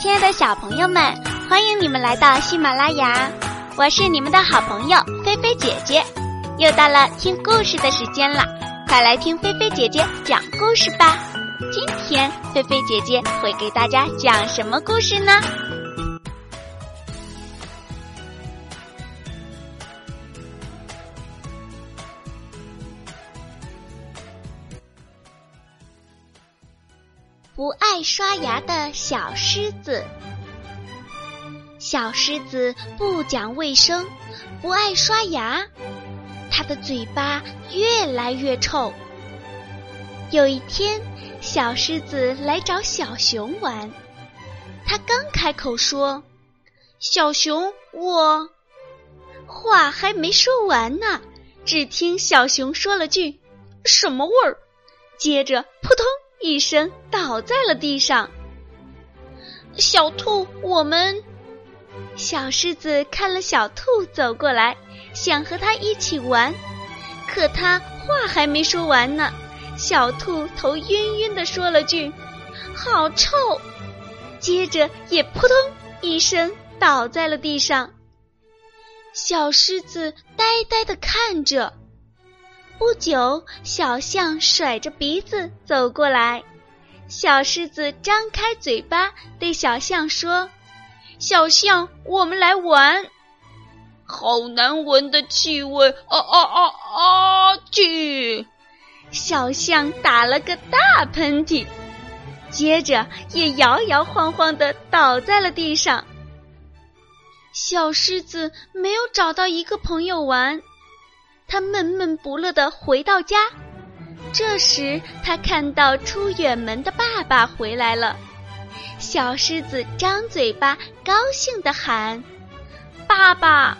亲爱的小朋友们，欢迎你们来到喜马拉雅，我是你们的好朋友菲菲姐姐。又到了听故事的时间了，快来听菲菲姐姐讲故事吧。今天菲菲姐姐会给大家讲什么故事呢？不爱刷牙的小狮子。小狮子不讲卫生，不爱刷牙，它的嘴巴越来越臭。有一天，小狮子来找小熊玩，它刚开口说：“小熊，我……”话还没说完呢，只听小熊说了句：“什么味儿？”接着扑通。一声倒在了地上。小兔，我们小狮子看了小兔走过来，想和它一起玩，可它话还没说完呢，小兔头晕晕的说了句：“好臭！”接着也扑通一声倒在了地上。小狮子呆呆的看着。不久，小象甩着鼻子走过来，小狮子张开嘴巴对小象说：“小象，我们来玩。”好难闻的气味！啊啊啊啊！去！小象打了个大喷嚏，接着也摇摇晃晃的倒在了地上。小狮子没有找到一个朋友玩。他闷闷不乐地回到家，这时他看到出远门的爸爸回来了。小狮子张嘴巴，高兴地喊：“爸爸！”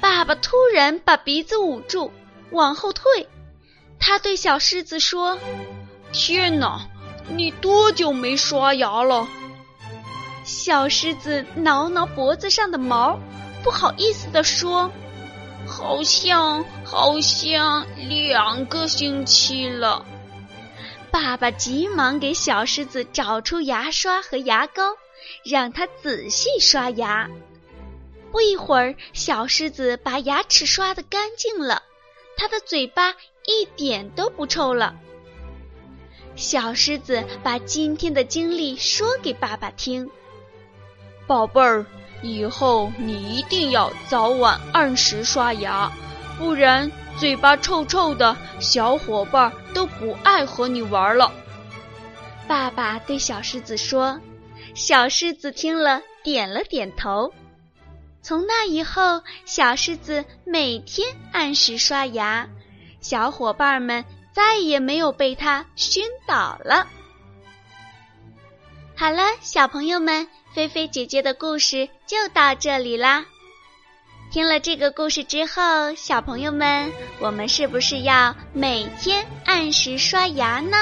爸爸突然把鼻子捂住，往后退。他对小狮子说：“天哪，你多久没刷牙了？”小狮子挠挠脖子上的毛，不好意思地说。好像好像两个星期了。爸爸急忙给小狮子找出牙刷和牙膏，让它仔细刷牙。不一会儿，小狮子把牙齿刷得干净了，它的嘴巴一点都不臭了。小狮子把今天的经历说给爸爸听，宝贝儿。以后你一定要早晚按时刷牙，不然嘴巴臭臭的，小伙伴都不爱和你玩了。爸爸对小狮子说：“小狮子听了，点了点头。从那以后，小狮子每天按时刷牙，小伙伴们再也没有被它熏倒了。”好了，小朋友们。菲菲姐姐的故事就到这里啦。听了这个故事之后，小朋友们，我们是不是要每天按时刷牙呢？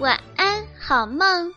晚安，好梦。